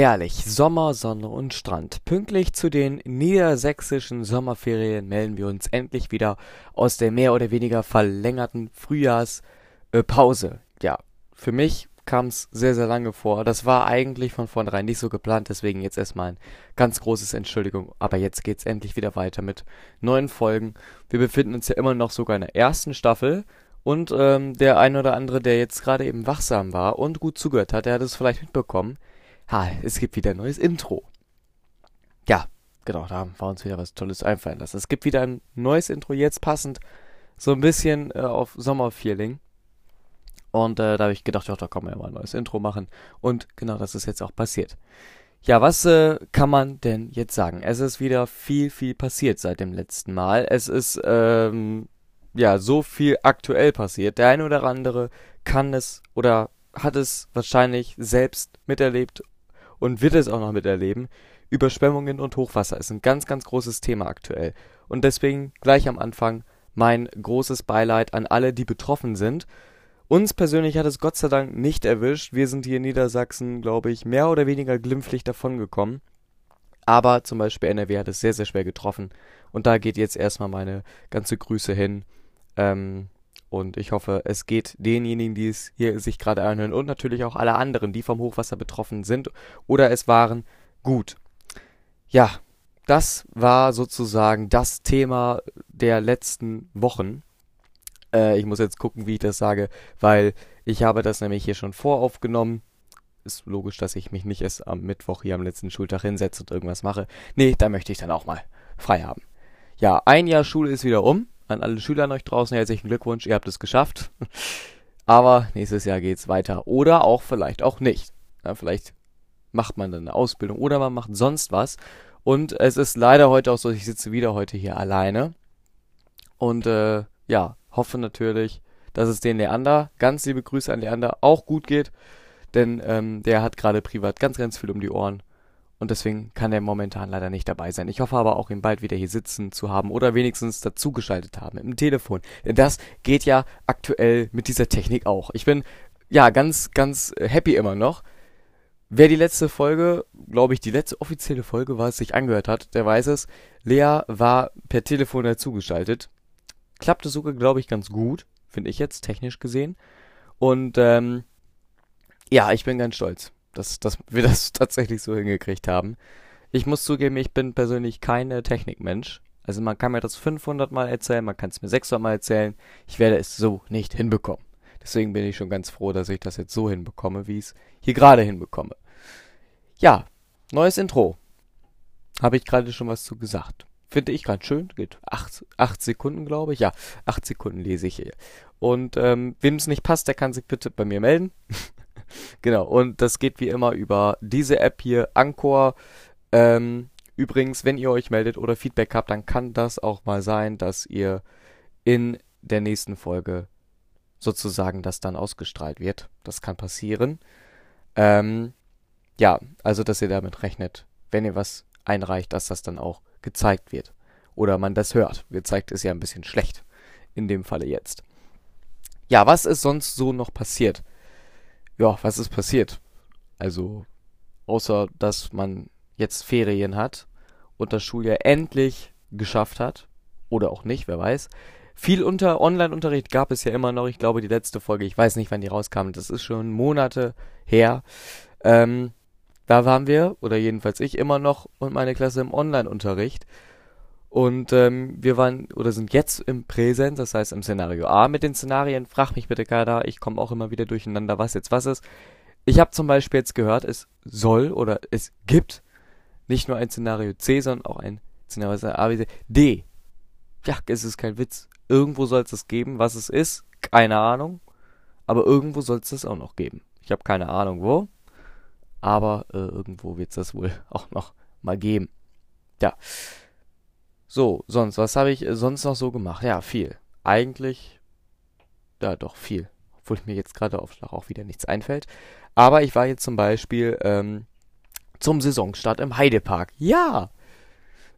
herrlich. Sommer, Sonne und Strand. Pünktlich zu den niedersächsischen Sommerferien melden wir uns endlich wieder aus der mehr oder weniger verlängerten Frühjahrspause. ja, für mich kam es sehr, sehr lange vor. Das war eigentlich von vornherein nicht so geplant, deswegen jetzt erstmal ein ganz großes Entschuldigung. Aber jetzt geht's endlich wieder weiter mit neuen Folgen. Wir befinden uns ja immer noch sogar in der ersten Staffel. Und ähm, der ein oder andere, der jetzt gerade eben wachsam war und gut zugehört hat, der hat es vielleicht mitbekommen ha, es gibt wieder ein neues Intro. Ja, genau, da haben wir uns wieder was Tolles einfallen lassen. Es gibt wieder ein neues Intro, jetzt passend so ein bisschen äh, auf Sommerfeeling. Und äh, da habe ich gedacht, ja, da kann man ja mal ein neues Intro machen. Und genau das ist jetzt auch passiert. Ja, was äh, kann man denn jetzt sagen? Es ist wieder viel, viel passiert seit dem letzten Mal. Es ist, ähm, ja, so viel aktuell passiert. Der eine oder andere kann es oder hat es wahrscheinlich selbst miterlebt und wird es auch noch miterleben. Überschwemmungen und Hochwasser ist ein ganz, ganz großes Thema aktuell. Und deswegen gleich am Anfang mein großes Beileid an alle, die betroffen sind. Uns persönlich hat es Gott sei Dank nicht erwischt. Wir sind hier in Niedersachsen, glaube ich, mehr oder weniger glimpflich davongekommen. Aber zum Beispiel NRW hat es sehr, sehr schwer getroffen. Und da geht jetzt erstmal meine ganze Grüße hin. Ähm, und ich hoffe, es geht denjenigen, die es hier sich gerade anhören und natürlich auch alle anderen, die vom Hochwasser betroffen sind oder es waren, gut. Ja, das war sozusagen das Thema der letzten Wochen. Äh, ich muss jetzt gucken, wie ich das sage, weil ich habe das nämlich hier schon voraufgenommen. Ist logisch, dass ich mich nicht erst am Mittwoch hier am letzten Schultag hinsetze und irgendwas mache. Nee, da möchte ich dann auch mal frei haben. Ja, ein Jahr Schule ist wieder um. An alle Schüler an euch draußen herzlichen Glückwunsch, ihr habt es geschafft. Aber nächstes Jahr geht's weiter. Oder auch vielleicht auch nicht. Ja, vielleicht macht man dann eine Ausbildung oder man macht sonst was. Und es ist leider heute auch so, ich sitze wieder heute hier alleine. Und äh, ja, hoffe natürlich, dass es den Leander, ganz liebe Grüße an Leander, auch gut geht. Denn ähm, der hat gerade privat ganz, ganz viel um die Ohren. Und deswegen kann er momentan leider nicht dabei sein. Ich hoffe aber auch, ihn bald wieder hier sitzen zu haben oder wenigstens dazugeschaltet haben im Telefon. Denn das geht ja aktuell mit dieser Technik auch. Ich bin ja ganz, ganz happy immer noch. Wer die letzte Folge, glaube ich, die letzte offizielle Folge war, sich angehört hat, der weiß es. Lea war per Telefon dazugeschaltet. Klappte sogar, glaube ich, ganz gut, finde ich jetzt, technisch gesehen. Und ähm, ja, ich bin ganz stolz dass, dass wir das tatsächlich so hingekriegt haben. Ich muss zugeben, ich bin persönlich kein äh, Technikmensch. Also man kann mir das 500 Mal erzählen, man kann es mir 600 Mal erzählen. Ich werde es so nicht hinbekommen. Deswegen bin ich schon ganz froh, dass ich das jetzt so hinbekomme, wie ich es hier gerade hinbekomme. Ja, neues Intro. Habe ich gerade schon was zu gesagt. Finde ich gerade schön. Geht 8, 8 Sekunden, glaube ich. Ja, 8 Sekunden lese ich hier. Und ähm, wem es nicht passt, der kann sich bitte bei mir melden. Genau, und das geht wie immer über diese App hier, Anchor. Ähm, übrigens, wenn ihr euch meldet oder Feedback habt, dann kann das auch mal sein, dass ihr in der nächsten Folge sozusagen das dann ausgestrahlt wird. Das kann passieren. Ähm, ja, also dass ihr damit rechnet, wenn ihr was einreicht, dass das dann auch gezeigt wird. Oder man das hört. Gezeigt ist ja ein bisschen schlecht. In dem Falle jetzt. Ja, was ist sonst so noch passiert? Ja, was ist passiert? Also, außer dass man jetzt Ferien hat und das Schuljahr endlich geschafft hat, oder auch nicht, wer weiß. Viel unter Online-Unterricht gab es ja immer noch. Ich glaube, die letzte Folge, ich weiß nicht, wann die rauskam, das ist schon Monate her. Ähm, da waren wir, oder jedenfalls ich, immer noch und meine Klasse im Online-Unterricht. Und ähm, wir waren oder sind jetzt im Präsens, das heißt im Szenario A mit den Szenarien. Frag mich bitte keiner, ich komme auch immer wieder durcheinander, was jetzt was ist. Ich habe zum Beispiel jetzt gehört, es soll oder es gibt nicht nur ein Szenario C, sondern auch ein Szenario A, B, C, D. Ja, es ist kein Witz. Irgendwo soll es das geben, was es ist, keine Ahnung. Aber irgendwo soll es das auch noch geben. Ich habe keine Ahnung wo, aber äh, irgendwo wird es das wohl auch noch mal geben. Ja. So, sonst, was habe ich sonst noch so gemacht? Ja, viel. Eigentlich, ja, doch viel. Obwohl mir jetzt gerade auf Schlag auch wieder nichts einfällt. Aber ich war jetzt zum Beispiel ähm, zum Saisonstart im Heidepark. Ja!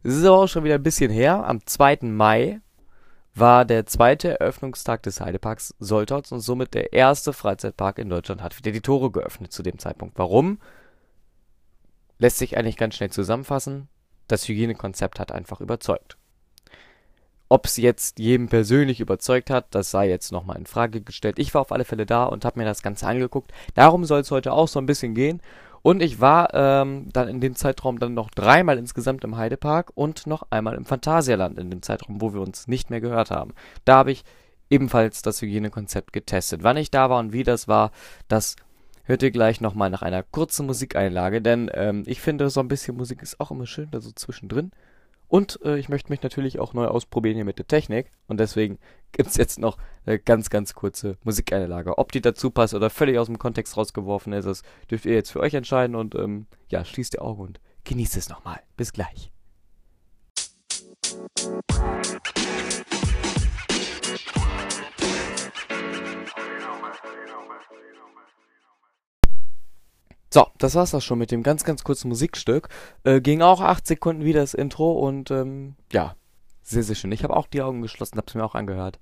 Es ist aber auch schon wieder ein bisschen her. Am 2. Mai war der zweite Eröffnungstag des Heideparks Soltholz und somit der erste Freizeitpark in Deutschland hat wieder die Tore geöffnet zu dem Zeitpunkt. Warum? lässt sich eigentlich ganz schnell zusammenfassen. Das Hygienekonzept hat einfach überzeugt. Ob es jetzt jedem persönlich überzeugt hat, das sei jetzt nochmal in Frage gestellt. Ich war auf alle Fälle da und habe mir das Ganze angeguckt. Darum soll es heute auch so ein bisschen gehen. Und ich war ähm, dann in dem Zeitraum dann noch dreimal insgesamt im Heidepark und noch einmal im Phantasialand in dem Zeitraum, wo wir uns nicht mehr gehört haben. Da habe ich ebenfalls das Hygienekonzept getestet. Wann ich da war und wie das war, das hört ihr gleich nochmal nach einer kurzen Musikeinlage, denn ähm, ich finde, so ein bisschen Musik ist auch immer schön, da so zwischendrin. Und äh, ich möchte mich natürlich auch neu ausprobieren hier mit der Technik. Und deswegen gibt es jetzt noch eine ganz, ganz kurze Musikeinlage. Ob die dazu passt oder völlig aus dem Kontext rausgeworfen ist, das dürft ihr jetzt für euch entscheiden. Und ähm, ja, schließt die Augen und genießt es nochmal. Bis gleich. So, das war's auch schon mit dem ganz, ganz kurzen Musikstück. Äh, ging auch acht Sekunden wie das Intro und ähm, ja, sehr, sehr schön. Ich habe auch die Augen geschlossen, hab's mir auch angehört.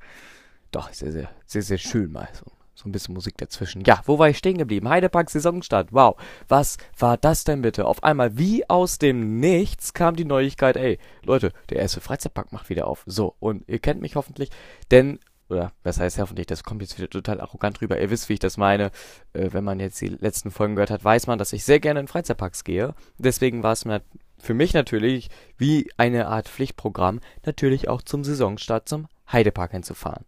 Doch, sehr, sehr, sehr, sehr schön mal so. So ein bisschen Musik dazwischen. Ja, wo war ich stehen geblieben? Heidepark Saisonstart. Wow. Was war das denn bitte? Auf einmal wie aus dem Nichts kam die Neuigkeit, ey, Leute, der erste Freizeitpark macht wieder auf. So, und ihr kennt mich hoffentlich, denn oder was heißt hoffentlich, das kommt jetzt wieder total arrogant rüber. Ihr wisst, wie ich das meine. Äh, wenn man jetzt die letzten Folgen gehört hat, weiß man, dass ich sehr gerne in Freizeitparks gehe. Deswegen war es für mich natürlich wie eine Art Pflichtprogramm, natürlich auch zum Saisonstart zum Heidepark hinzufahren.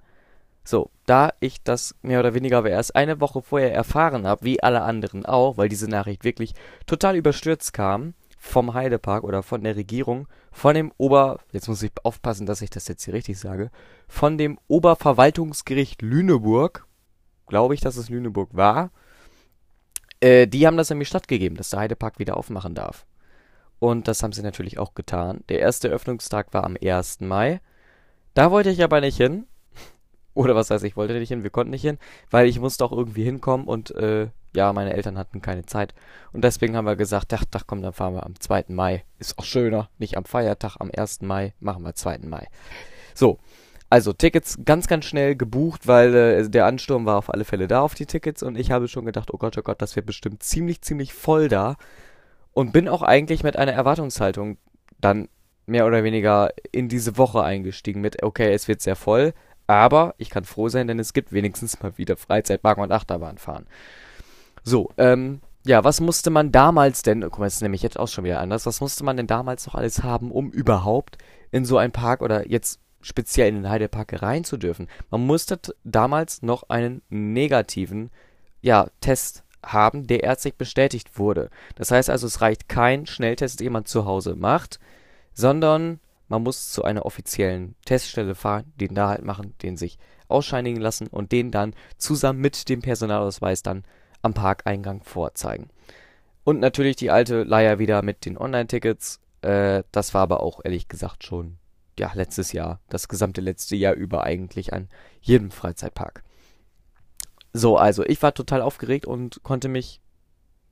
So, da ich das mehr oder weniger aber erst eine Woche vorher erfahren habe, wie alle anderen auch, weil diese Nachricht wirklich total überstürzt kam, vom Heidepark oder von der Regierung, von dem Ober, jetzt muss ich aufpassen, dass ich das jetzt hier richtig sage, von dem Oberverwaltungsgericht Lüneburg, glaube ich, dass es Lüneburg war, äh, die haben das nämlich stattgegeben, dass der Heidepark wieder aufmachen darf. Und das haben sie natürlich auch getan. Der erste Öffnungstag war am 1. Mai. Da wollte ich aber nicht hin. Oder was heißt, ich wollte nicht hin, wir konnten nicht hin, weil ich musste auch irgendwie hinkommen und äh, ja, meine Eltern hatten keine Zeit. Und deswegen haben wir gesagt, ach, ach komm, dann fahren wir am 2. Mai. Ist auch schöner. Nicht am Feiertag, am 1. Mai, machen wir 2. Mai. So, also Tickets ganz, ganz schnell gebucht, weil äh, der Ansturm war auf alle Fälle da auf die Tickets und ich habe schon gedacht, oh Gott, oh Gott, das wird bestimmt ziemlich, ziemlich voll da. Und bin auch eigentlich mit einer Erwartungshaltung dann mehr oder weniger in diese Woche eingestiegen mit, okay, es wird sehr voll, aber ich kann froh sein, denn es gibt wenigstens mal wieder Freizeitpark und Achterbahn fahren. So, ähm, ja, was musste man damals denn, guck mal, das ist nämlich jetzt auch schon wieder anders, was musste man denn damals noch alles haben, um überhaupt in so einen Park oder jetzt speziell in den Heidepark rein zu dürfen? Man musste damals noch einen negativen, ja, Test haben, der ärztlich bestätigt wurde. Das heißt also, es reicht kein Schnelltest, den man zu Hause macht, sondern man muss zu einer offiziellen Teststelle fahren, den da halt machen, den sich ausscheinigen lassen und den dann zusammen mit dem Personalausweis dann am Parkeingang vorzeigen. Und natürlich die alte Leier wieder mit den Online-Tickets. Äh, das war aber auch ehrlich gesagt schon, ja, letztes Jahr, das gesamte letzte Jahr über eigentlich an jedem Freizeitpark. So, also ich war total aufgeregt und konnte mich,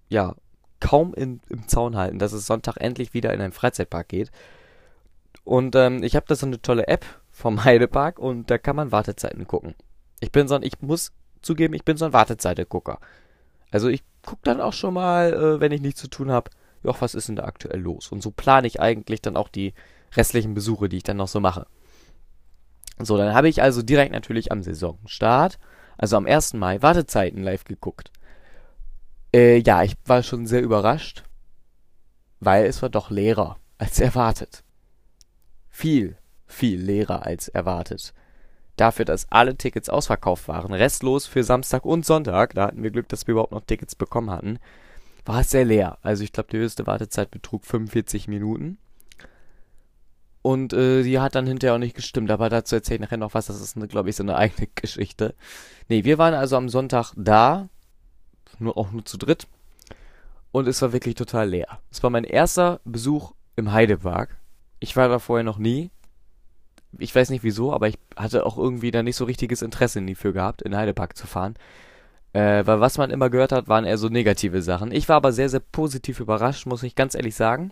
ja, kaum in, im Zaun halten, dass es Sonntag endlich wieder in einen Freizeitpark geht. Und ähm, ich habe da so eine tolle App vom Heidepark und da kann man Wartezeiten gucken. Ich bin so ein, ich muss zugeben, ich bin so ein Wartezeitengucker. Also ich gucke dann auch schon mal, äh, wenn ich nichts zu tun habe, ja, was ist denn da aktuell los? Und so plane ich eigentlich dann auch die restlichen Besuche, die ich dann noch so mache. So, dann habe ich also direkt natürlich am Saisonstart, also am 1. Mai, Wartezeiten live geguckt. Äh, ja, ich war schon sehr überrascht, weil es war doch leerer als erwartet. Viel, viel leerer als erwartet dafür, dass alle Tickets ausverkauft waren, restlos für Samstag und Sonntag, da hatten wir Glück, dass wir überhaupt noch Tickets bekommen hatten, war es sehr leer. Also ich glaube, die höchste Wartezeit betrug 45 Minuten. Und äh, die hat dann hinterher auch nicht gestimmt, aber dazu erzähle ich nachher noch was, das ist, glaube ich, so eine eigene Geschichte. Nee, wir waren also am Sonntag da, nur auch nur zu dritt. Und es war wirklich total leer. Es war mein erster Besuch im Heidepark. Ich war da vorher noch nie ich weiß nicht wieso, aber ich hatte auch irgendwie da nicht so richtiges Interesse dafür gehabt, in Heidepark zu fahren. Äh, weil was man immer gehört hat, waren eher so negative Sachen. Ich war aber sehr, sehr positiv überrascht, muss ich ganz ehrlich sagen.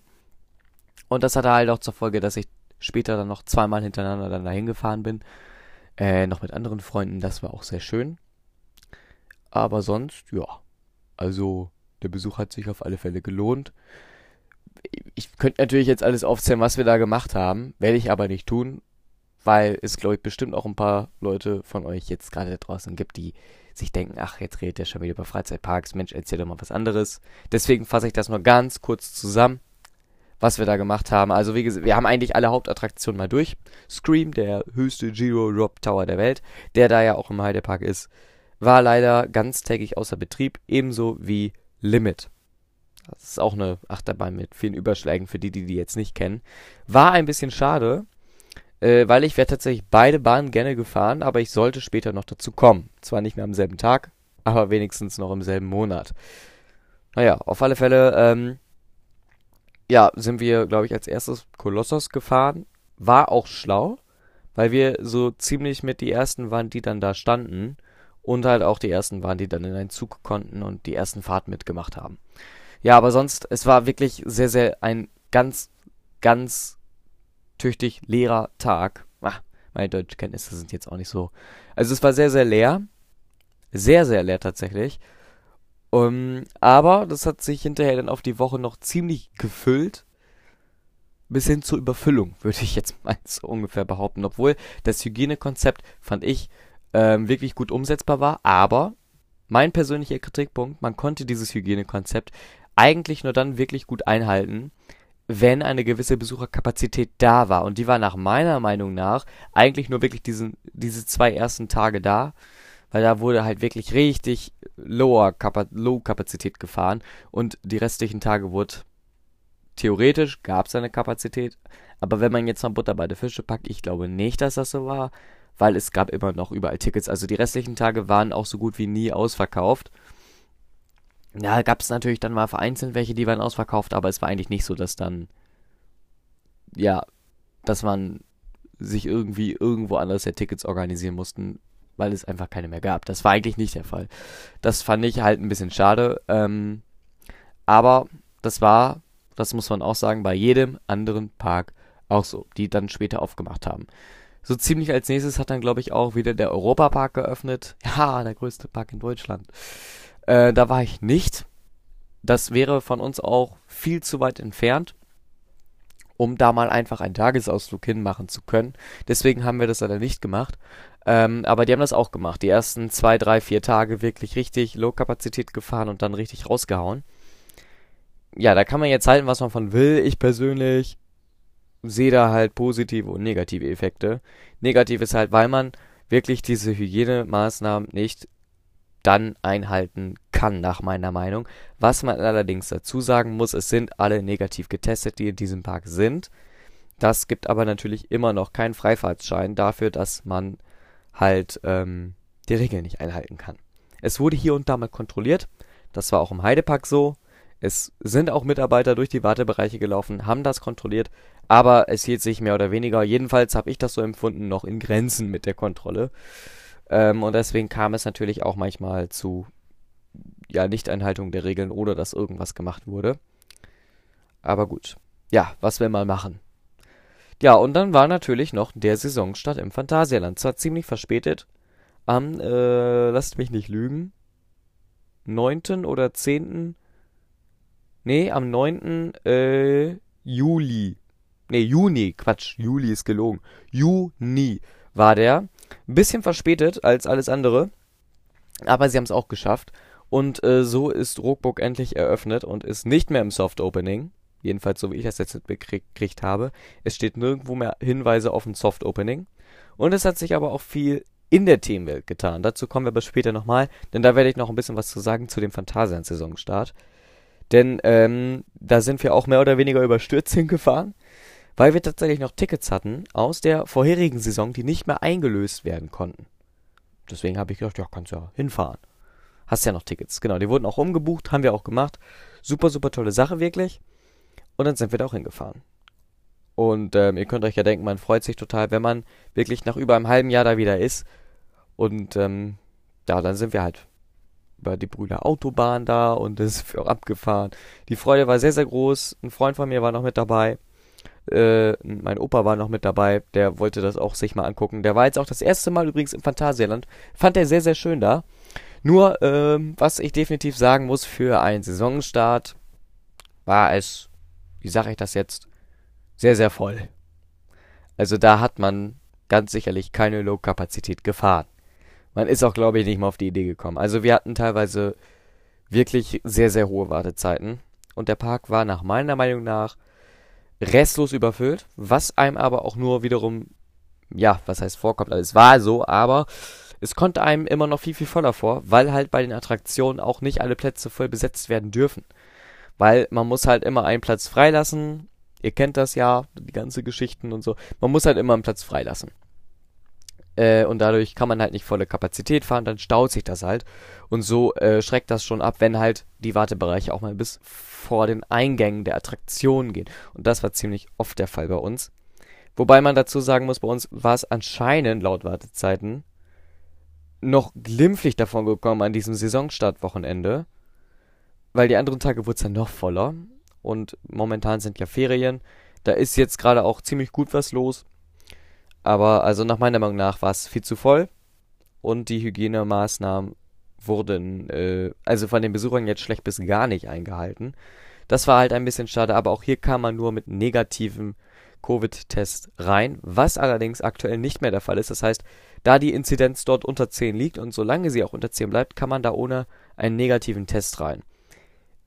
Und das hatte halt auch zur Folge, dass ich später dann noch zweimal hintereinander dann dahin gefahren bin. Äh, noch mit anderen Freunden, das war auch sehr schön. Aber sonst, ja. Also, der Besuch hat sich auf alle Fälle gelohnt. ich könnte natürlich jetzt alles aufzählen, was wir da gemacht haben, werde ich aber nicht tun, weil es, glaube ich, bestimmt auch ein paar Leute von euch jetzt gerade da draußen gibt, die sich denken, ach, jetzt redet der schon wieder über Freizeitparks, Mensch, erzähl doch mal was anderes. Deswegen fasse ich das nur ganz kurz zusammen, was wir da gemacht haben. Also wie gesagt, wir haben eigentlich alle Hauptattraktionen mal durch. Scream, der höchste Giro Drop Tower der Welt, der da ja auch im Heidepark ist, war leider ganztägig außer Betrieb, ebenso wie Limit. Das ist auch eine Achterbahn mit vielen Überschlägen für die, die die jetzt nicht kennen. War ein bisschen schade, äh, weil ich wäre tatsächlich beide Bahnen gerne gefahren, aber ich sollte später noch dazu kommen. Zwar nicht mehr am selben Tag, aber wenigstens noch im selben Monat. Naja, auf alle Fälle, ähm, ja, sind wir, glaube ich, als erstes Kolossos gefahren. War auch schlau, weil wir so ziemlich mit die ersten waren, die dann da standen. Und halt auch die ersten waren, die dann in einen Zug konnten und die ersten Fahrten mitgemacht haben. Ja, aber sonst, es war wirklich sehr, sehr ein ganz, ganz tüchtig leerer Tag. Ach, meine Deutschkenntnisse sind jetzt auch nicht so. Also es war sehr, sehr leer. Sehr, sehr leer tatsächlich. Um, aber das hat sich hinterher dann auf die Woche noch ziemlich gefüllt. Bis hin zur Überfüllung, würde ich jetzt mal so ungefähr behaupten. Obwohl das Hygienekonzept, fand ich, ähm, wirklich gut umsetzbar war. Aber mein persönlicher Kritikpunkt, man konnte dieses Hygienekonzept eigentlich nur dann wirklich gut einhalten, wenn eine gewisse Besucherkapazität da war. Und die war nach meiner Meinung nach eigentlich nur wirklich diesen, diese zwei ersten Tage da, weil da wurde halt wirklich richtig lower Kapa Low Kapazität gefahren und die restlichen Tage wurde theoretisch gab es eine Kapazität, aber wenn man jetzt mal Butter bei der Fische packt, ich glaube nicht, dass das so war, weil es gab immer noch überall Tickets. Also die restlichen Tage waren auch so gut wie nie ausverkauft. Ja, gab es natürlich dann mal vereinzelt welche, die waren ausverkauft, aber es war eigentlich nicht so, dass dann, ja, dass man sich irgendwie irgendwo anders ja Tickets organisieren mussten, weil es einfach keine mehr gab. Das war eigentlich nicht der Fall. Das fand ich halt ein bisschen schade. Ähm, aber das war, das muss man auch sagen, bei jedem anderen Park auch so, die dann später aufgemacht haben. So ziemlich als nächstes hat dann, glaube ich, auch wieder der Europapark geöffnet. Ja, der größte Park in Deutschland. Äh, da war ich nicht. Das wäre von uns auch viel zu weit entfernt, um da mal einfach einen Tagesausflug hinmachen zu können. Deswegen haben wir das leider nicht gemacht. Ähm, aber die haben das auch gemacht. Die ersten zwei, drei, vier Tage wirklich richtig Low-Kapazität gefahren und dann richtig rausgehauen. Ja, da kann man jetzt halten, was man von will. Ich persönlich sehe da halt positive und negative Effekte. Negativ ist halt, weil man wirklich diese Hygienemaßnahmen nicht dann einhalten kann, nach meiner Meinung. Was man allerdings dazu sagen muss, es sind alle negativ getestet, die in diesem Park sind. Das gibt aber natürlich immer noch keinen Freifahrtsschein dafür, dass man halt ähm, die Regeln nicht einhalten kann. Es wurde hier und da mal kontrolliert. Das war auch im Heidepark so. Es sind auch Mitarbeiter durch die Wartebereiche gelaufen, haben das kontrolliert, aber es hielt sich mehr oder weniger, jedenfalls habe ich das so empfunden, noch in Grenzen mit der Kontrolle. Ähm, und deswegen kam es natürlich auch manchmal zu ja, Nichteinhaltung der Regeln oder dass irgendwas gemacht wurde. Aber gut. Ja, was will man machen? Ja, und dann war natürlich noch der Saisonstart im Phantasialand. Zwar ziemlich verspätet. Am, äh, lasst mich nicht lügen. 9. oder 10. Nee, am 9. Äh, Juli. Nee, Juni. Quatsch, Juli ist gelogen. Juni war der. Ein bisschen verspätet als alles andere, aber sie haben es auch geschafft. Und äh, so ist Rookbook endlich eröffnet und ist nicht mehr im Soft Opening. Jedenfalls so wie ich das jetzt mitbekriegt habe. Es steht nirgendwo mehr Hinweise auf ein Soft Opening. Und es hat sich aber auch viel in der Themenwelt getan. Dazu kommen wir aber später nochmal, denn da werde ich noch ein bisschen was zu sagen zu dem Phantasian-Saisonstart. Denn ähm, da sind wir auch mehr oder weniger überstürzt hingefahren weil wir tatsächlich noch Tickets hatten aus der vorherigen Saison, die nicht mehr eingelöst werden konnten. Deswegen habe ich gedacht, ja, kannst ja hinfahren. Hast ja noch Tickets. Genau, die wurden auch umgebucht, haben wir auch gemacht. Super, super tolle Sache, wirklich. Und dann sind wir da auch hingefahren. Und ähm, ihr könnt euch ja denken, man freut sich total, wenn man wirklich nach über einem halben Jahr da wieder ist. Und ähm, ja, dann sind wir halt über die Brüder Autobahn da und das ist auch abgefahren. Die Freude war sehr, sehr groß. Ein Freund von mir war noch mit dabei. Äh, mein Opa war noch mit dabei, der wollte das auch sich mal angucken. Der war jetzt auch das erste Mal übrigens im Phantasialand. Fand er sehr, sehr schön da. Nur, ähm, was ich definitiv sagen muss, für einen Saisonstart war es wie sage ich das jetzt, sehr, sehr voll. Also da hat man ganz sicherlich keine Low-Kapazität gefahren. Man ist auch, glaube ich, nicht mal auf die Idee gekommen. Also wir hatten teilweise wirklich sehr, sehr hohe Wartezeiten. Und der Park war nach meiner Meinung nach restlos überfüllt, was einem aber auch nur wiederum, ja, was heißt vorkommt, also es war so, aber es konnte einem immer noch viel, viel voller vor, weil halt bei den Attraktionen auch nicht alle Plätze voll besetzt werden dürfen. Weil man muss halt immer einen Platz freilassen. Ihr kennt das ja, die ganze Geschichten und so. Man muss halt immer einen Platz freilassen. Äh, und dadurch kann man halt nicht volle Kapazität fahren, dann staut sich das halt. Und so äh, schreckt das schon ab, wenn halt die Wartebereiche auch mal bis vor den Eingängen der Attraktionen gehen. Und das war ziemlich oft der Fall bei uns. Wobei man dazu sagen muss, bei uns war es anscheinend laut Wartezeiten noch glimpflich davon gekommen an diesem Saisonstartwochenende. Weil die anderen Tage wurde es dann noch voller. Und momentan sind ja Ferien. Da ist jetzt gerade auch ziemlich gut was los. Aber also nach meiner Meinung nach war es viel zu voll. Und die Hygienemaßnahmen wurden äh, also von den Besuchern jetzt schlecht bis gar nicht eingehalten. Das war halt ein bisschen schade, aber auch hier kam man nur mit negativem Covid-Test rein, was allerdings aktuell nicht mehr der Fall ist. Das heißt, da die Inzidenz dort unter 10 liegt und solange sie auch unter 10 bleibt, kann man da ohne einen negativen Test rein.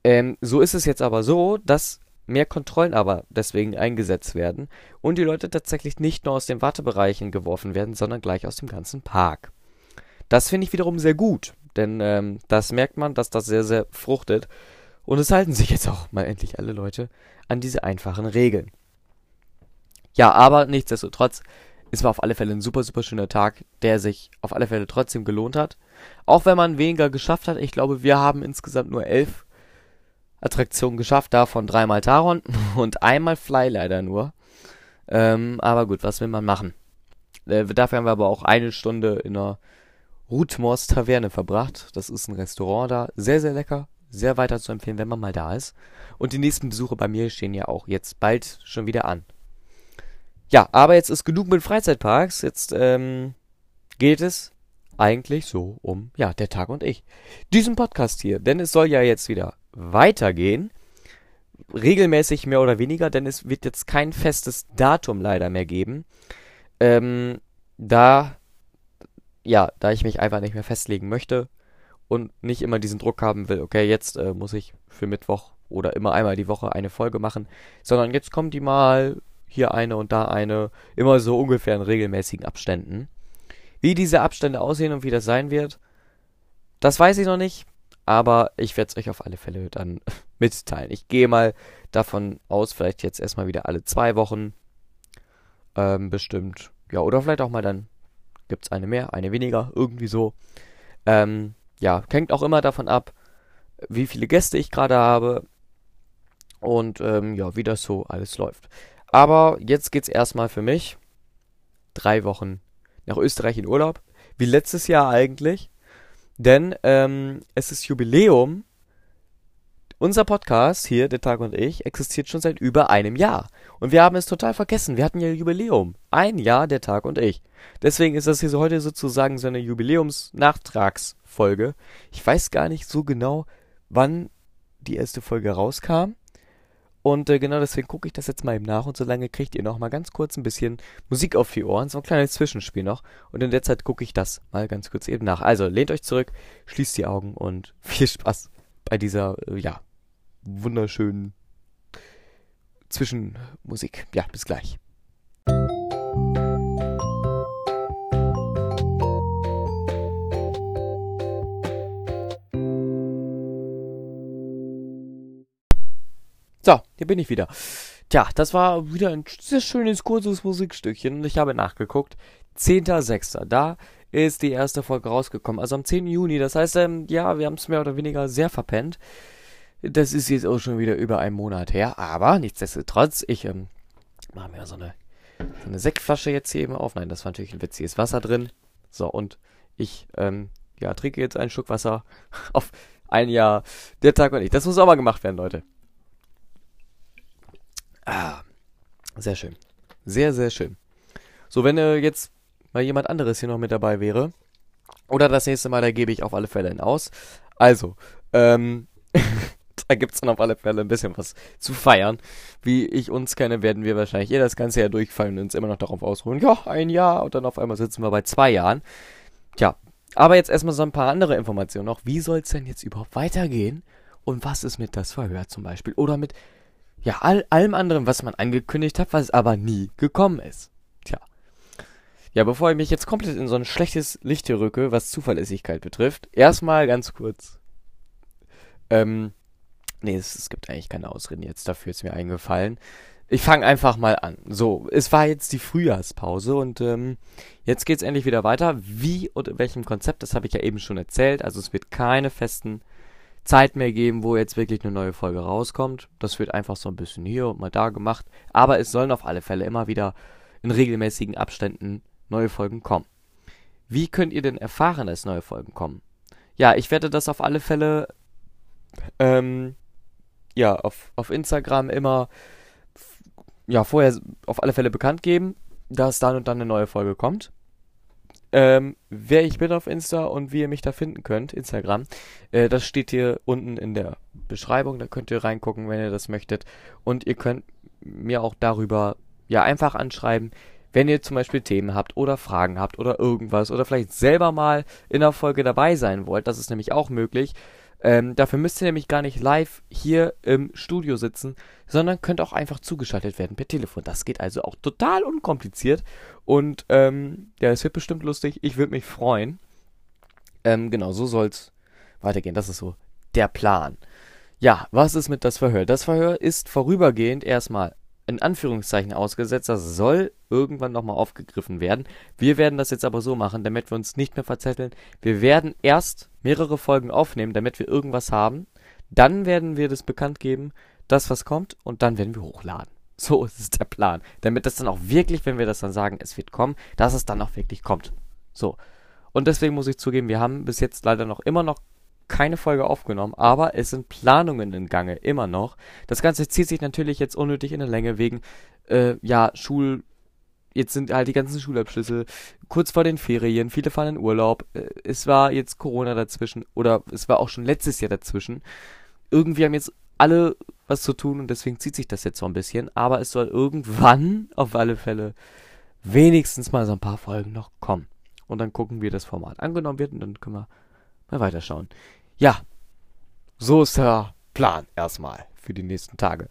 Ähm, so ist es jetzt aber so, dass mehr Kontrollen aber deswegen eingesetzt werden und die Leute tatsächlich nicht nur aus den Wartebereichen geworfen werden, sondern gleich aus dem ganzen Park. Das finde ich wiederum sehr gut, denn ähm, das merkt man, dass das sehr, sehr fruchtet und es halten sich jetzt auch mal endlich alle Leute an diese einfachen Regeln. Ja, aber nichtsdestotrotz, es war auf alle Fälle ein super, super schöner Tag, der sich auf alle Fälle trotzdem gelohnt hat. Auch wenn man weniger geschafft hat. Ich glaube, wir haben insgesamt nur elf Attraktionen geschafft, davon dreimal Taron und einmal Fly leider nur. Ähm, aber gut, was will man machen? Äh, dafür haben wir aber auch eine Stunde in einer Rutmors Taverne verbracht. Das ist ein Restaurant da. Sehr, sehr lecker. Sehr weiter zu empfehlen, wenn man mal da ist. Und die nächsten Besuche bei mir stehen ja auch jetzt bald schon wieder an. Ja, aber jetzt ist genug mit Freizeitparks. Jetzt ähm, geht es eigentlich so um, ja, der Tag und ich. Diesen Podcast hier, denn es soll ja jetzt wieder weitergehen. Regelmäßig mehr oder weniger, denn es wird jetzt kein festes Datum leider mehr geben. Ähm, da, ja, da ich mich einfach nicht mehr festlegen möchte und nicht immer diesen Druck haben will, okay, jetzt äh, muss ich für Mittwoch oder immer einmal die Woche eine Folge machen, sondern jetzt kommen die mal hier eine und da eine, immer so ungefähr in regelmäßigen Abständen. Wie diese Abstände aussehen und wie das sein wird, das weiß ich noch nicht. Aber ich werde es euch auf alle Fälle dann mitteilen. Ich gehe mal davon aus, vielleicht jetzt erstmal wieder alle zwei Wochen. Ähm, bestimmt. Ja, oder vielleicht auch mal dann gibt es eine mehr, eine weniger, irgendwie so. Ähm, ja, hängt auch immer davon ab, wie viele Gäste ich gerade habe. Und ähm, ja, wie das so alles läuft. Aber jetzt geht's erstmal für mich drei Wochen nach Österreich in Urlaub. Wie letztes Jahr eigentlich. Denn ähm, es ist Jubiläum. Unser Podcast hier, der Tag und ich, existiert schon seit über einem Jahr. Und wir haben es total vergessen. Wir hatten ja Jubiläum. Ein Jahr, der Tag und ich. Deswegen ist das hier so heute sozusagen so eine Jubiläums-Nachtragsfolge. Ich weiß gar nicht so genau, wann die erste Folge rauskam. Und äh, genau deswegen gucke ich das jetzt mal eben nach und solange kriegt ihr noch mal ganz kurz ein bisschen Musik auf die Ohren, so ein kleines Zwischenspiel noch. Und in der Zeit gucke ich das mal ganz kurz eben nach. Also lehnt euch zurück, schließt die Augen und viel Spaß bei dieser, äh, ja, wunderschönen Zwischenmusik. Ja, bis gleich. So, hier bin ich wieder. Tja, das war wieder ein sehr schönes, kurzes Musikstückchen und ich habe nachgeguckt. 10.06. Da ist die erste Folge rausgekommen. Also am 10. Juni. Das heißt, ähm, ja, wir haben es mehr oder weniger sehr verpennt. Das ist jetzt auch schon wieder über einen Monat her. Aber nichtsdestotrotz, ich ähm, mache mir so eine, so eine Sektflasche jetzt hier eben auf. Nein, das war natürlich ein witziges Wasser drin. So, und ich, ähm, ja, trinke jetzt einen Schluck Wasser auf ein Jahr. Der Tag und ich. Das muss auch mal gemacht werden, Leute. Ah, sehr schön. Sehr, sehr schön. So, wenn äh, jetzt mal jemand anderes hier noch mit dabei wäre, oder das nächste Mal, da gebe ich auf alle Fälle einen aus. Also, ähm, da gibt's dann auf alle Fälle ein bisschen was zu feiern. Wie ich uns kenne, werden wir wahrscheinlich eh das ganze Jahr durchfallen und uns immer noch darauf ausruhen, ja, ein Jahr und dann auf einmal sitzen wir bei zwei Jahren. Tja, aber jetzt erstmal so ein paar andere Informationen noch. Wie soll's denn jetzt überhaupt weitergehen? Und was ist mit das Verhör zum Beispiel? Oder mit, ja, all, allem anderen, was man angekündigt hat, was aber nie gekommen ist. Tja. Ja, bevor ich mich jetzt komplett in so ein schlechtes Licht hier rücke, was Zuverlässigkeit betrifft, erstmal ganz kurz. Ähm, nee, es, es gibt eigentlich keine Ausreden jetzt, dafür ist mir eingefallen. Ich fange einfach mal an. So, es war jetzt die Frühjahrspause und ähm, jetzt geht's endlich wieder weiter. Wie und in welchem Konzept, das habe ich ja eben schon erzählt. Also es wird keine festen Zeit mehr geben, wo jetzt wirklich eine neue Folge rauskommt. Das wird einfach so ein bisschen hier und mal da gemacht. Aber es sollen auf alle Fälle immer wieder in regelmäßigen Abständen neue Folgen kommen. Wie könnt ihr denn erfahren, dass neue Folgen kommen? Ja, ich werde das auf alle Fälle ähm, ja, auf, auf Instagram immer ja, vorher auf alle Fälle bekannt geben, dass dann und dann eine neue Folge kommt. Ähm, wer ich bin auf Insta und wie ihr mich da finden könnt, Instagram, äh, das steht hier unten in der Beschreibung, da könnt ihr reingucken, wenn ihr das möchtet. Und ihr könnt mir auch darüber ja einfach anschreiben, wenn ihr zum Beispiel Themen habt oder Fragen habt oder irgendwas oder vielleicht selber mal in der Folge dabei sein wollt, das ist nämlich auch möglich. Ähm, dafür müsst ihr nämlich gar nicht live hier im Studio sitzen, sondern könnt auch einfach zugeschaltet werden per Telefon. Das geht also auch total unkompliziert. Und ähm, ja, es wird bestimmt lustig. Ich würde mich freuen. Ähm, genau, so soll's weitergehen. Das ist so der Plan. Ja, was ist mit das Verhör? Das Verhör ist vorübergehend erstmal in Anführungszeichen ausgesetzt. Das soll irgendwann nochmal aufgegriffen werden. Wir werden das jetzt aber so machen, damit wir uns nicht mehr verzetteln. Wir werden erst mehrere Folgen aufnehmen, damit wir irgendwas haben. Dann werden wir das bekannt geben, das was kommt, und dann werden wir hochladen. So ist der Plan. Damit das dann auch wirklich, wenn wir das dann sagen, es wird kommen, dass es dann auch wirklich kommt. So. Und deswegen muss ich zugeben, wir haben bis jetzt leider noch immer noch keine Folge aufgenommen, aber es sind Planungen in Gange, immer noch. Das Ganze zieht sich natürlich jetzt unnötig in der Länge wegen, äh, ja, Schul. Jetzt sind halt die ganzen Schulabschlüsse kurz vor den Ferien, viele fahren in Urlaub. Äh, es war jetzt Corona dazwischen oder es war auch schon letztes Jahr dazwischen. Irgendwie haben jetzt alle was zu tun und deswegen zieht sich das jetzt so ein bisschen, aber es soll irgendwann auf alle Fälle wenigstens mal so ein paar Folgen noch kommen. Und dann gucken, wie das Format angenommen wird und dann können wir mal weiterschauen. Ja, so ist der Plan erstmal für die nächsten Tage.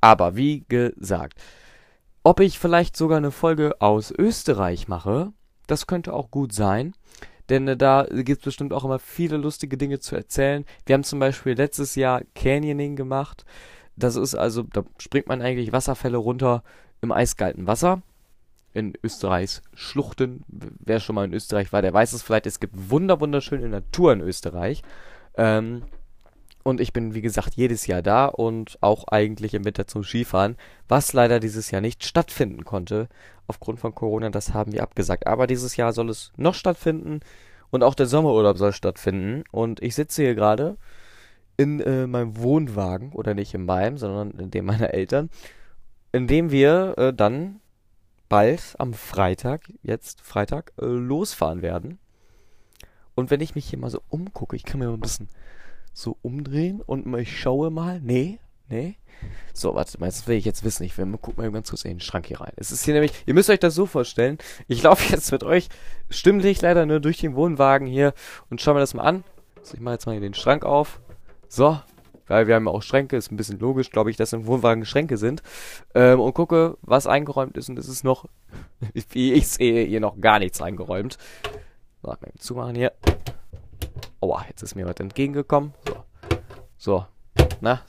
Aber wie gesagt, ob ich vielleicht sogar eine Folge aus Österreich mache, das könnte auch gut sein. Denn äh, da gibt es bestimmt auch immer viele lustige Dinge zu erzählen. Wir haben zum Beispiel letztes Jahr Canyoning gemacht. Das ist also, da springt man eigentlich Wasserfälle runter im eiskalten Wasser in Österreichs Schluchten. Wer schon mal in Österreich war, der weiß es vielleicht. Es gibt wunder wunderschöne Natur in Österreich. Ähm, und ich bin, wie gesagt, jedes Jahr da und auch eigentlich im Winter zum Skifahren, was leider dieses Jahr nicht stattfinden konnte. Aufgrund von Corona, das haben wir abgesagt. Aber dieses Jahr soll es noch stattfinden und auch der Sommerurlaub soll stattfinden. Und ich sitze hier gerade in äh, meinem Wohnwagen, oder nicht in meinem, sondern in dem meiner Eltern, in dem wir äh, dann bald am Freitag, jetzt Freitag, äh, losfahren werden. Und wenn ich mich hier mal so umgucke, ich kann mir mal ein bisschen so umdrehen und ich schaue mal. Nee, nee. So, warte mal, das will ich jetzt wissen. Ich will mal gucken mal ganz kurz in den Schrank hier rein. Es ist hier nämlich, ihr müsst euch das so vorstellen. Ich laufe jetzt mit euch stimmlich leider nur durch den Wohnwagen hier und schauen wir das mal an. So, ich mache jetzt mal hier den Schrank auf. So, weil wir haben auch Schränke, ist ein bisschen logisch, glaube ich, dass im Wohnwagen Schränke sind. Ähm, und gucke, was eingeräumt ist und es ist noch, wie ich sehe, hier noch gar nichts eingeräumt. So, mal zumachen hier. Aua, jetzt ist mir was entgegengekommen. So. So. Na?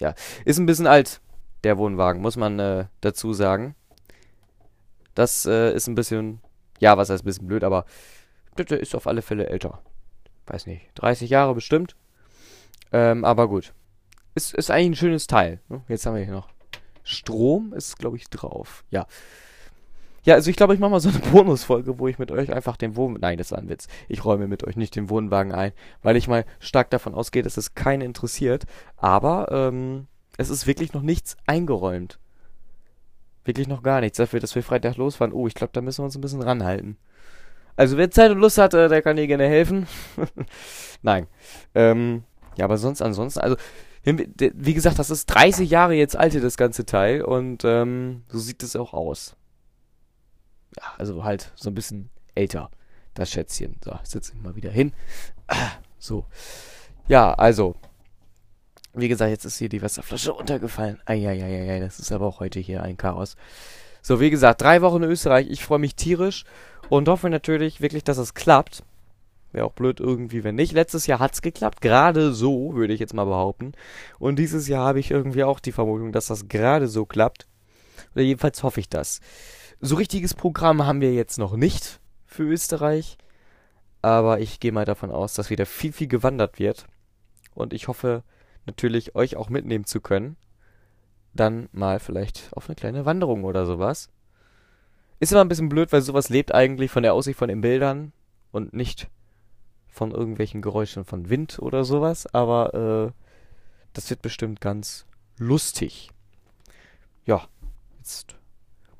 Ja. Ist ein bisschen alt, der Wohnwagen, muss man äh, dazu sagen. Das äh, ist ein bisschen, ja, was heißt ein bisschen blöd, aber der ist auf alle Fälle älter. Weiß nicht, 30 Jahre bestimmt. Ähm, aber gut. Ist, ist eigentlich ein schönes Teil. Ne? Jetzt haben wir hier noch Strom, ist glaube ich drauf. Ja. Ja, also ich glaube, ich mache mal so eine Bonusfolge, wo ich mit euch einfach den Wohn... Nein, das ist ein Witz. Ich räume mit euch nicht den Wohnwagen ein, weil ich mal stark davon ausgehe, dass es keinen interessiert. Aber ähm, es ist wirklich noch nichts eingeräumt. Wirklich noch gar nichts dafür, dass wir Freitag losfahren. Oh, ich glaube, da müssen wir uns ein bisschen ranhalten. Also wer Zeit und Lust hat, äh, der kann dir gerne helfen. Nein. Ähm, ja, aber sonst ansonsten, also wie gesagt, das ist 30 Jahre jetzt alt, das ganze Teil. Und ähm, so sieht es auch aus. Ja, also halt so ein bisschen älter, das Schätzchen. So, setze ich mal wieder hin. So. Ja, also. Wie gesagt, jetzt ist hier die Wasserflasche runtergefallen. Eieieiei, das ist aber auch heute hier ein Chaos. So, wie gesagt, drei Wochen in Österreich. Ich freue mich tierisch und hoffe natürlich wirklich, dass es klappt. Wäre auch blöd irgendwie, wenn nicht. Letztes Jahr hat es geklappt, gerade so, würde ich jetzt mal behaupten. Und dieses Jahr habe ich irgendwie auch die Vermutung, dass das gerade so klappt. Oder jedenfalls hoffe ich das. So richtiges Programm haben wir jetzt noch nicht für Österreich. Aber ich gehe mal davon aus, dass wieder viel, viel gewandert wird. Und ich hoffe natürlich, euch auch mitnehmen zu können. Dann mal vielleicht auf eine kleine Wanderung oder sowas. Ist immer ein bisschen blöd, weil sowas lebt eigentlich von der Aussicht von den Bildern und nicht von irgendwelchen Geräuschen von Wind oder sowas, aber äh, das wird bestimmt ganz lustig. Ja, jetzt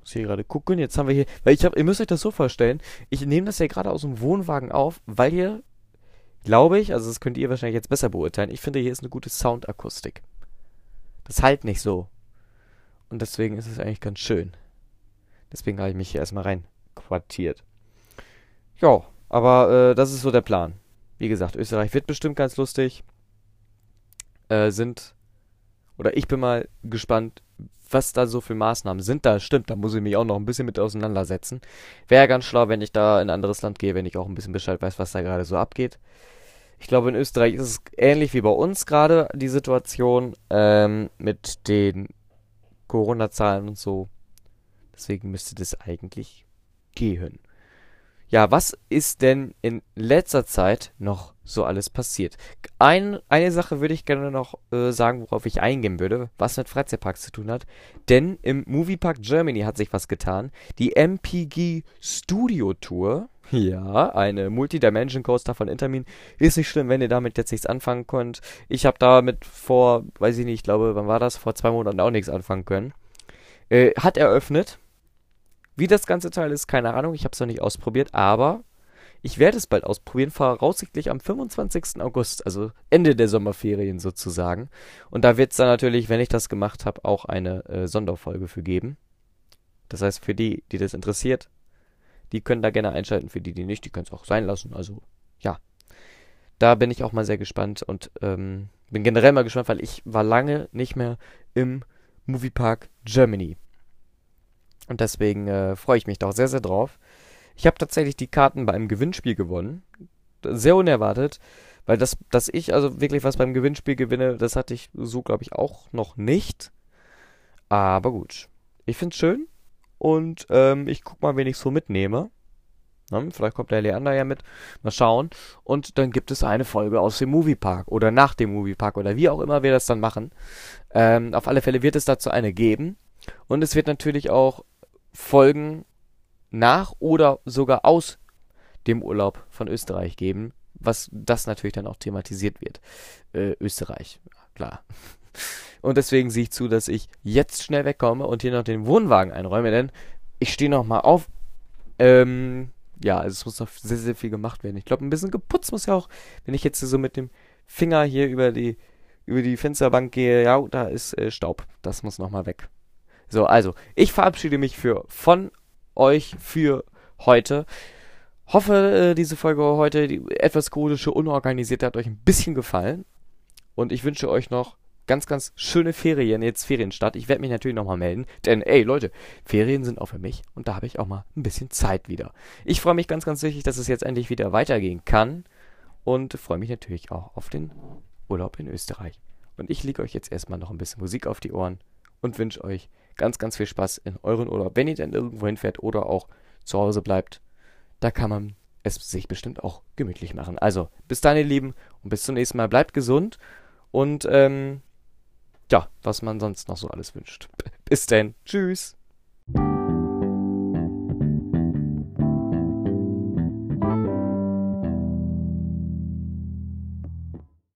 muss hier gerade gucken. Jetzt haben wir hier, weil ich habe, ihr müsst euch das so vorstellen, ich nehme das ja gerade aus dem Wohnwagen auf, weil hier, glaube ich, also das könnt ihr wahrscheinlich jetzt besser beurteilen, ich finde, hier ist eine gute Soundakustik. Das halt nicht so. Und deswegen ist es eigentlich ganz schön. Deswegen habe ich mich hier erstmal rein quartiert. Ja, aber äh, das ist so der Plan. Wie gesagt, Österreich wird bestimmt ganz lustig. Äh, sind. Oder ich bin mal gespannt, was da so für Maßnahmen sind. Da stimmt, da muss ich mich auch noch ein bisschen mit auseinandersetzen. Wäre ganz schlau, wenn ich da in ein anderes Land gehe, wenn ich auch ein bisschen Bescheid weiß, was da gerade so abgeht. Ich glaube, in Österreich ist es ähnlich wie bei uns gerade die Situation ähm, mit den Corona-Zahlen und so. Deswegen müsste das eigentlich gehen. Ja, was ist denn in letzter Zeit noch so alles passiert? Ein, eine Sache würde ich gerne noch äh, sagen, worauf ich eingehen würde, was mit Freizeitparks zu tun hat. Denn im Moviepark Germany hat sich was getan. Die MPG Studio Tour, ja, eine Multidimension Coaster von Intermin, ist nicht schlimm, wenn ihr damit jetzt nichts anfangen könnt. Ich habe damit vor, weiß ich nicht, ich glaube, wann war das? Vor zwei Monaten auch nichts anfangen können. Äh, hat eröffnet wie das ganze Teil ist, keine Ahnung. Ich habe es noch nicht ausprobiert, aber ich werde es bald ausprobieren, voraussichtlich am 25. August, also Ende der Sommerferien sozusagen. Und da wird es dann natürlich, wenn ich das gemacht habe, auch eine äh, Sonderfolge für geben. Das heißt, für die, die das interessiert, die können da gerne einschalten. Für die, die nicht, die können es auch sein lassen. Also, ja. Da bin ich auch mal sehr gespannt und ähm, bin generell mal gespannt, weil ich war lange nicht mehr im Moviepark Germany. Und deswegen äh, freue ich mich da auch sehr, sehr drauf. Ich habe tatsächlich die Karten bei einem Gewinnspiel gewonnen. Sehr unerwartet. Weil das, dass ich also wirklich was beim Gewinnspiel gewinne, das hatte ich so, glaube ich, auch noch nicht. Aber gut. Ich finde es schön. Und ähm, ich guck mal, wen ich so mitnehme. Na, vielleicht kommt der Leander ja mit. Mal schauen. Und dann gibt es eine Folge aus dem Moviepark. Oder nach dem Moviepark. Oder wie auch immer wir das dann machen. Ähm, auf alle Fälle wird es dazu eine geben. Und es wird natürlich auch Folgen nach oder sogar aus dem Urlaub von Österreich geben, was das natürlich dann auch thematisiert wird. Äh, Österreich, klar. Und deswegen sehe ich zu, dass ich jetzt schnell wegkomme und hier noch den Wohnwagen einräume, denn ich stehe noch mal auf. Ähm, ja, also es muss noch sehr, sehr viel gemacht werden. Ich glaube, ein bisschen geputzt muss ja auch, wenn ich jetzt so mit dem Finger hier über die, über die Fensterbank gehe, ja, da ist äh, Staub. Das muss noch mal weg. So, also, ich verabschiede mich für von euch für heute. Hoffe, äh, diese Folge heute, die etwas chaotische, unorganisierte, hat euch ein bisschen gefallen. Und ich wünsche euch noch ganz, ganz schöne Ferien, jetzt Ferienstart. Ich werde mich natürlich nochmal melden, denn ey Leute, Ferien sind auch für mich und da habe ich auch mal ein bisschen Zeit wieder. Ich freue mich ganz, ganz wichtig, dass es jetzt endlich wieder weitergehen kann und freue mich natürlich auch auf den Urlaub in Österreich. Und ich lege euch jetzt erstmal noch ein bisschen Musik auf die Ohren und wünsche euch ganz, ganz viel Spaß in euren Urlaub. Wenn ihr denn irgendwo hinfährt oder auch zu Hause bleibt, da kann man es sich bestimmt auch gemütlich machen. Also, bis dann, ihr Lieben, und bis zum nächsten Mal. Bleibt gesund und, ähm, ja, was man sonst noch so alles wünscht. bis dann. Tschüss.